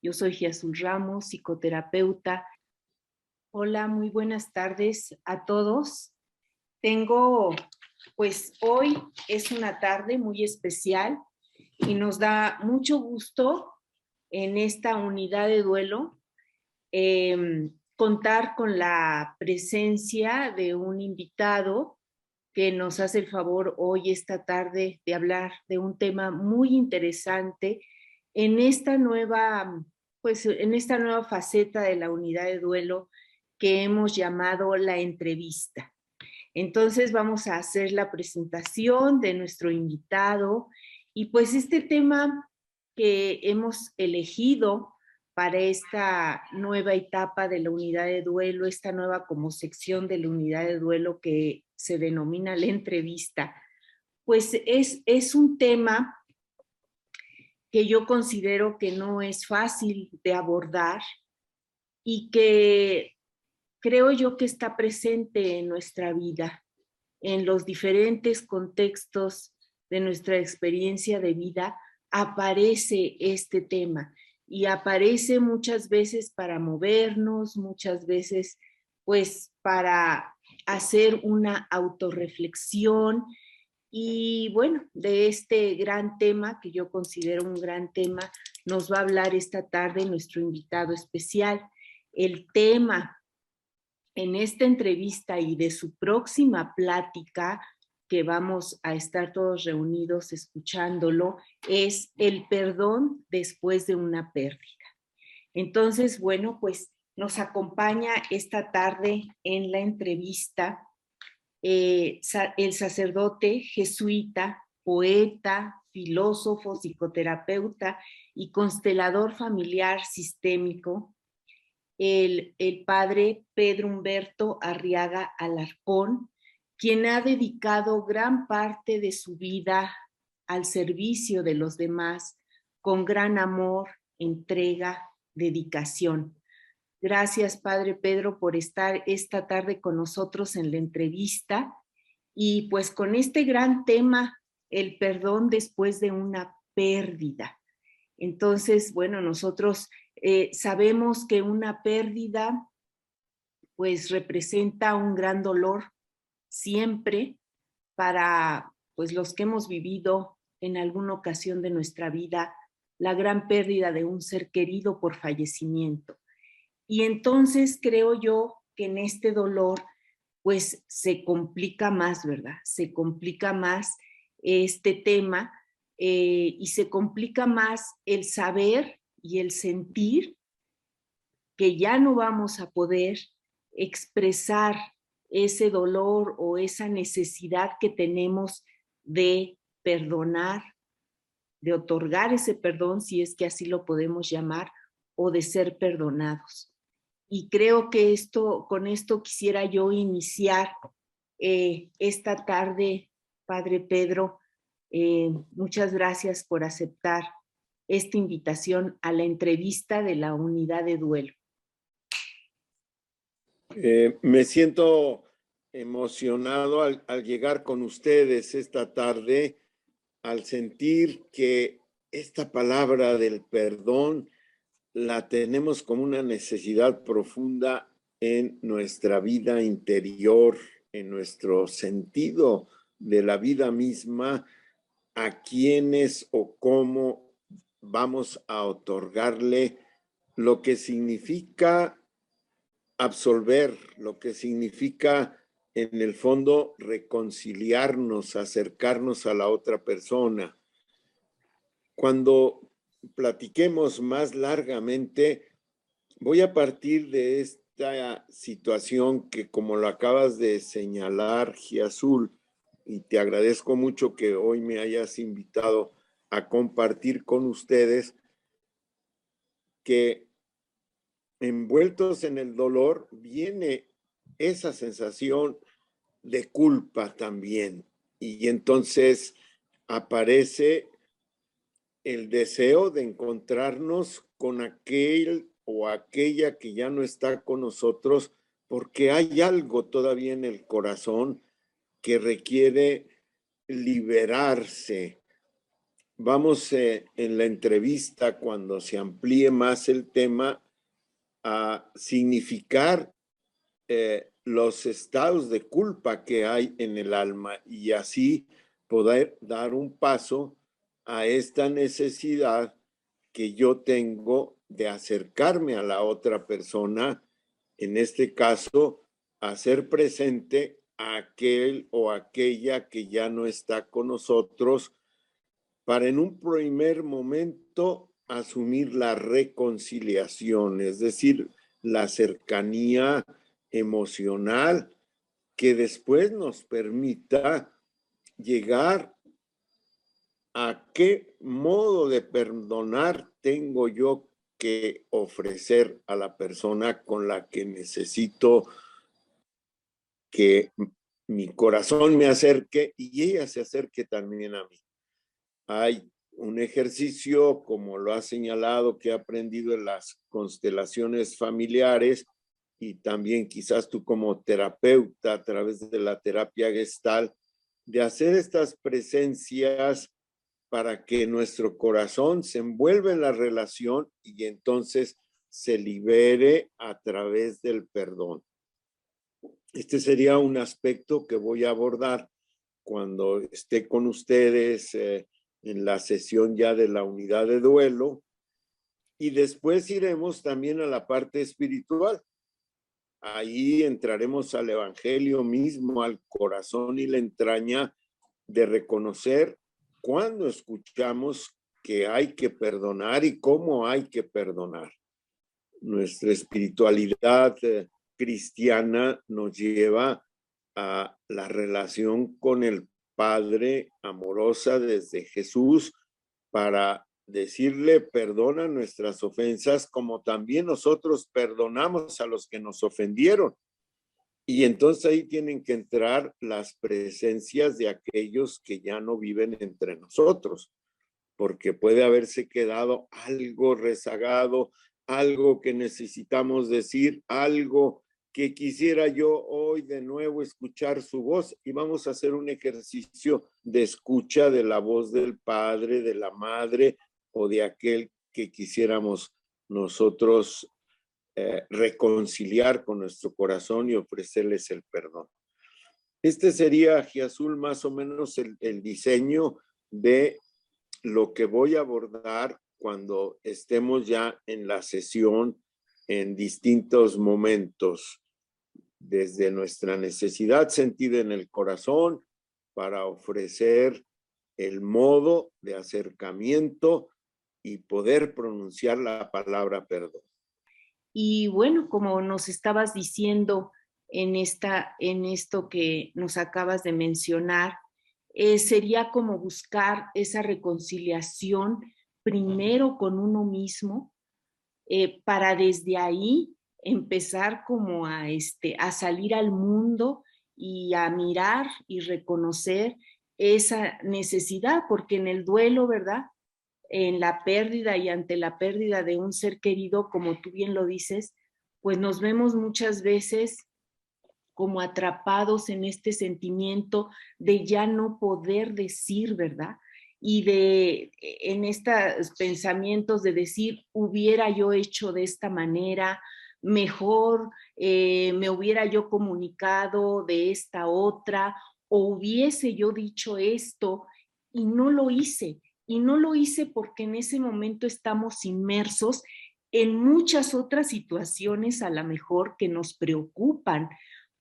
Yo soy Giazul Ramos, psicoterapeuta. Hola, muy buenas tardes a todos. Tengo, pues hoy es una tarde muy especial y nos da mucho gusto en esta unidad de duelo em, contar con la presencia de un invitado que nos hace el favor hoy, esta tarde, de hablar de un tema muy interesante en esta nueva, pues en esta nueva faceta de la unidad de duelo que hemos llamado la entrevista. Entonces vamos a hacer la presentación de nuestro invitado y pues este tema que hemos elegido para esta nueva etapa de la unidad de duelo, esta nueva como sección de la unidad de duelo que se denomina la entrevista, pues es, es un tema que yo considero que no es fácil de abordar y que creo yo que está presente en nuestra vida, en los diferentes contextos de nuestra experiencia de vida, aparece este tema y aparece muchas veces para movernos, muchas veces pues para hacer una autorreflexión y bueno, de este gran tema que yo considero un gran tema, nos va a hablar esta tarde nuestro invitado especial. El tema en esta entrevista y de su próxima plática, que vamos a estar todos reunidos escuchándolo, es el perdón después de una pérdida. Entonces, bueno, pues nos acompaña esta tarde en la entrevista eh, el sacerdote jesuita, poeta, filósofo, psicoterapeuta y constelador familiar sistémico, el, el padre Pedro Humberto Arriaga Alarcón, quien ha dedicado gran parte de su vida al servicio de los demás con gran amor, entrega, dedicación. Gracias, Padre Pedro, por estar esta tarde con nosotros en la entrevista y pues con este gran tema, el perdón después de una pérdida. Entonces, bueno, nosotros eh, sabemos que una pérdida pues representa un gran dolor siempre para pues los que hemos vivido en alguna ocasión de nuestra vida la gran pérdida de un ser querido por fallecimiento. Y entonces creo yo que en este dolor pues se complica más, ¿verdad? Se complica más este tema eh, y se complica más el saber y el sentir que ya no vamos a poder expresar ese dolor o esa necesidad que tenemos de perdonar, de otorgar ese perdón, si es que así lo podemos llamar, o de ser perdonados y creo que esto, con esto quisiera yo iniciar eh, esta tarde, Padre Pedro. Eh, muchas gracias por aceptar esta invitación a la entrevista de la unidad de duelo. Eh, me siento emocionado al, al llegar con ustedes esta tarde, al sentir que esta palabra del perdón la tenemos como una necesidad profunda en nuestra vida interior, en nuestro sentido de la vida misma, a quienes o cómo vamos a otorgarle lo que significa absolver, lo que significa en el fondo reconciliarnos, acercarnos a la otra persona. Cuando platiquemos más largamente, voy a partir de esta situación que como lo acabas de señalar, Giazul, y te agradezco mucho que hoy me hayas invitado a compartir con ustedes que envueltos en el dolor viene esa sensación de culpa también. Y entonces aparece el deseo de encontrarnos con aquel o aquella que ya no está con nosotros porque hay algo todavía en el corazón que requiere liberarse. vamos eh, en la entrevista, cuando se amplíe más el tema, a significar eh, los estados de culpa que hay en el alma y así poder dar un paso a esta necesidad que yo tengo de acercarme a la otra persona, en este caso, hacer presente a aquel o aquella que ya no está con nosotros, para en un primer momento asumir la reconciliación, es decir, la cercanía emocional que después nos permita llegar a qué modo de perdonar tengo yo que ofrecer a la persona con la que necesito que mi corazón me acerque y ella se acerque también a mí. Hay un ejercicio, como lo ha señalado, que he aprendido en las constelaciones familiares y también quizás tú como terapeuta a través de la terapia gestal, de hacer estas presencias para que nuestro corazón se envuelva en la relación y entonces se libere a través del perdón. Este sería un aspecto que voy a abordar cuando esté con ustedes eh, en la sesión ya de la unidad de duelo. Y después iremos también a la parte espiritual. Ahí entraremos al Evangelio mismo, al corazón y la entraña de reconocer cuando escuchamos que hay que perdonar y cómo hay que perdonar. Nuestra espiritualidad eh, cristiana nos lleva a la relación con el Padre amorosa desde Jesús para decirle perdona nuestras ofensas como también nosotros perdonamos a los que nos ofendieron. Y entonces ahí tienen que entrar las presencias de aquellos que ya no viven entre nosotros, porque puede haberse quedado algo rezagado, algo que necesitamos decir, algo que quisiera yo hoy de nuevo escuchar su voz y vamos a hacer un ejercicio de escucha de la voz del padre, de la madre o de aquel que quisiéramos nosotros eh, reconciliar con nuestro corazón y ofrecerles el perdón. Este sería, Giazul, más o menos el, el diseño de lo que voy a abordar cuando estemos ya en la sesión en distintos momentos desde nuestra necesidad sentida en el corazón para ofrecer el modo de acercamiento y poder pronunciar la palabra perdón. Y bueno, como nos estabas diciendo en, esta, en esto que nos acabas de mencionar, eh, sería como buscar esa reconciliación primero con uno mismo, eh, para desde ahí empezar como a, este, a salir al mundo y a mirar y reconocer esa necesidad, porque en el duelo, ¿verdad? En la pérdida y ante la pérdida de un ser querido, como tú bien lo dices, pues nos vemos muchas veces como atrapados en este sentimiento de ya no poder decir, ¿verdad? Y de en estos pensamientos de decir, hubiera yo hecho de esta manera, mejor eh, me hubiera yo comunicado de esta otra o hubiese yo dicho esto y no lo hice. Y no lo hice porque en ese momento estamos inmersos en muchas otras situaciones a lo mejor que nos preocupan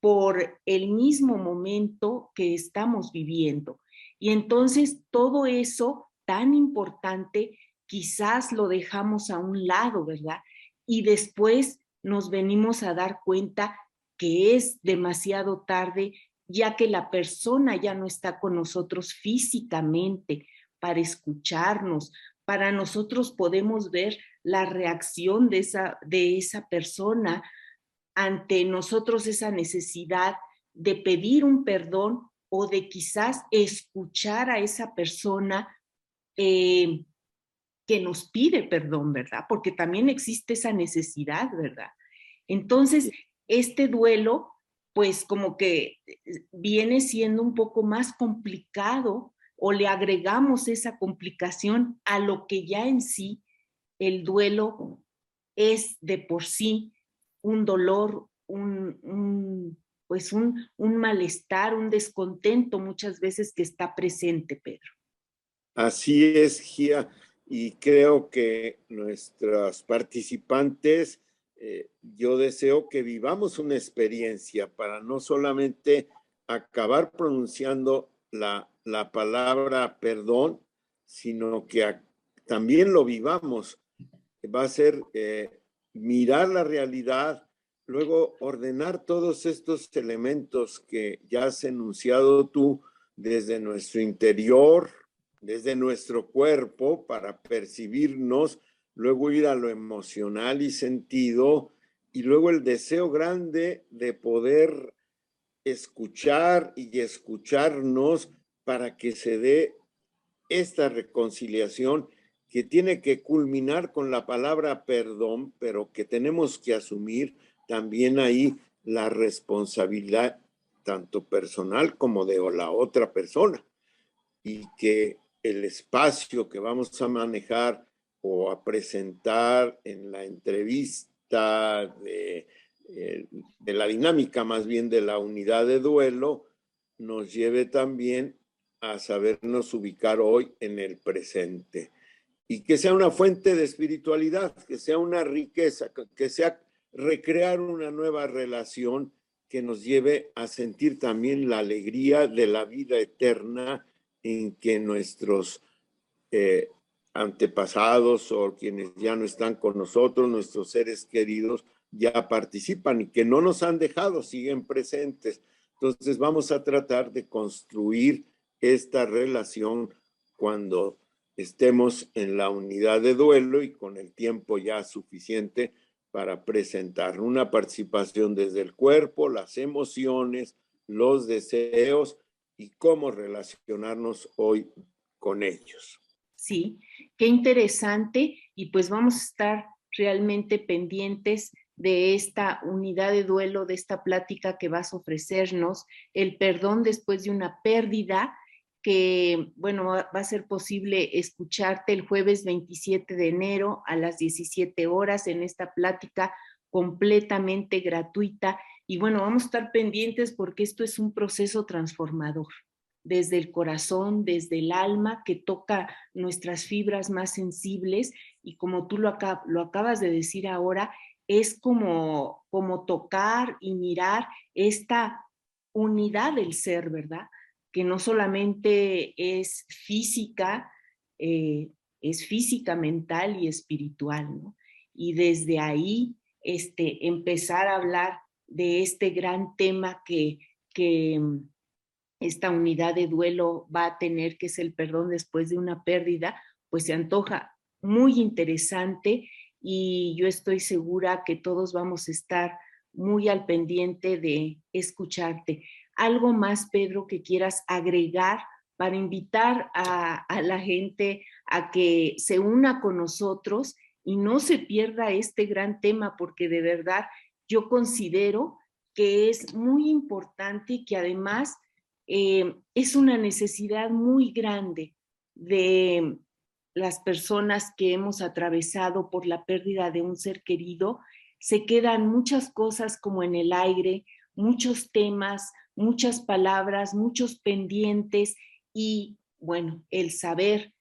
por el mismo momento que estamos viviendo. Y entonces todo eso tan importante quizás lo dejamos a un lado, ¿verdad? Y después nos venimos a dar cuenta que es demasiado tarde, ya que la persona ya no está con nosotros físicamente para escucharnos, para nosotros podemos ver la reacción de esa, de esa persona ante nosotros esa necesidad de pedir un perdón o de quizás escuchar a esa persona eh, que nos pide perdón, ¿verdad? Porque también existe esa necesidad, ¿verdad? Entonces, este duelo, pues como que eh, viene siendo un poco más complicado o le agregamos esa complicación a lo que ya en sí el duelo es de por sí un dolor, un, pues un, un malestar, un descontento muchas veces que está presente, Pedro. Así es, Gia, y creo que nuestras participantes, eh, yo deseo que vivamos una experiencia para no solamente acabar pronunciando la, la palabra perdón, sino que también lo vivamos. Va a ser eh, mirar la realidad, luego ordenar todos estos elementos que ya has enunciado tú desde nuestro interior, desde nuestro cuerpo para percibirnos, luego ir a lo emocional y sentido, y luego el deseo grande de poder escuchar y escucharnos para que se dé esta reconciliación que tiene que culminar con la palabra perdón, pero que tenemos que asumir también ahí la responsabilidad tanto personal como de la otra persona. Y que el espacio que vamos a manejar o a presentar en la entrevista de, eh, de la dinámica más bien de la unidad de duelo nos lleve también a sabernos ubicar hoy en el presente y que sea una fuente de espiritualidad, que sea una riqueza, que sea recrear una nueva relación que nos lleve a sentir también la alegría de la vida eterna en que nuestros eh, antepasados o quienes ya no están con nosotros, nuestros seres queridos, ya participan y que no nos han dejado, siguen presentes. Entonces vamos a tratar de construir esta relación cuando estemos en la unidad de duelo y con el tiempo ya suficiente para presentar una participación desde el cuerpo, las emociones, los deseos y cómo relacionarnos hoy con ellos. Sí, qué interesante y pues vamos a estar realmente pendientes de esta unidad de duelo, de esta plática que vas a ofrecernos, el perdón después de una pérdida, que bueno, va a ser posible escucharte el jueves 27 de enero a las 17 horas en esta plática completamente gratuita y bueno, vamos a estar pendientes porque esto es un proceso transformador, desde el corazón, desde el alma, que toca nuestras fibras más sensibles y como tú lo, lo acabas de decir ahora, es como, como tocar y mirar esta unidad del ser, ¿verdad? Que no solamente es física, eh, es física, mental y espiritual, ¿no? Y desde ahí este, empezar a hablar de este gran tema que, que mm, esta unidad de duelo va a tener, que es el perdón después de una pérdida, pues se antoja muy interesante y yo estoy segura que todos vamos a estar muy al pendiente de escucharte. ¿Algo más, Pedro, que quieras agregar para invitar a, la gente a que se una con nosotros y no se pierda este gran tema, porque de verdad yo considero que es muy importante y que además eh, es una necesidad muy grande de las personas que hemos atravesado por la pérdida de un ser querido. Se quedan muchas cosas como en el aire, muchos temas, muchas palabras, muchos pendientes y bueno, el saber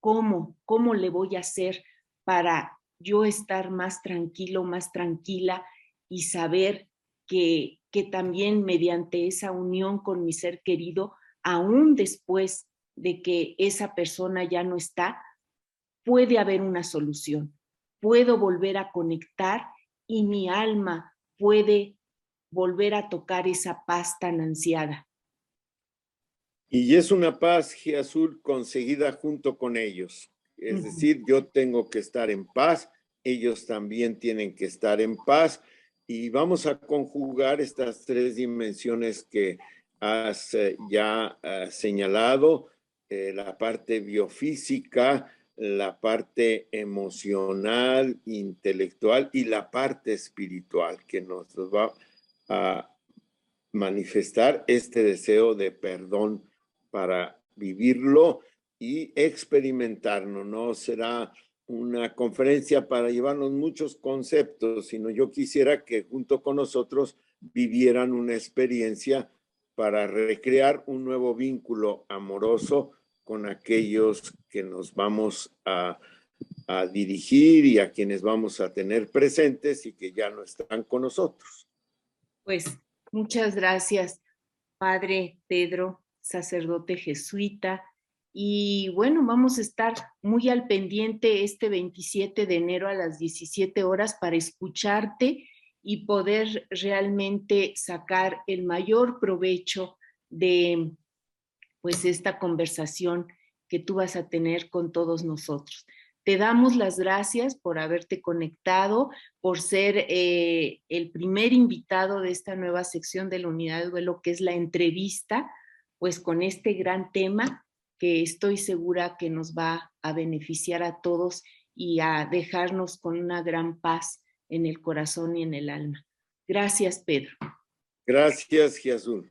cómo, cómo le voy a hacer para yo estar más tranquilo, más tranquila y saber que, que también mediante esa unión con mi ser querido, aún después de que esa persona ya no está, puede haber una solución. Puedo volver a conectar y mi alma puede volver a tocar esa paz tan ansiada. Y es una paz, Azul, conseguida junto con ellos. Es decir, yo tengo que estar en paz, ellos también tienen que estar en paz y vamos a conjugar estas tres dimensiones que has eh, ya eh, señalado, eh, la parte biofísica, la parte emocional, intelectual y la parte espiritual que nos va a manifestar este deseo de perdón para vivirlo y experimentarlo. No será una conferencia para llevarnos muchos conceptos, sino yo quisiera que junto con nosotros vivieran una experiencia para recrear un nuevo vínculo amoroso con aquellos que nos vamos a, a dirigir y a quienes vamos a tener presentes y que ya no están con nosotros. Pues muchas gracias, Padre Pedro, sacerdote jesuita. Y bueno, vamos a estar muy al pendiente este 27 de enero a las 17 horas para escucharte y poder realmente sacar el mayor provecho de pues esta conversación que tú vas a tener con todos nosotros. Te damos las gracias por haberte conectado, por ser eh, el primer invitado de esta nueva sección de la unidad de duelo, que es la entrevista, pues con este gran tema que estoy segura que nos va a beneficiar a todos y a dejarnos con una gran paz en el corazón y en el alma. Gracias, Pedro. Gracias, Jesús.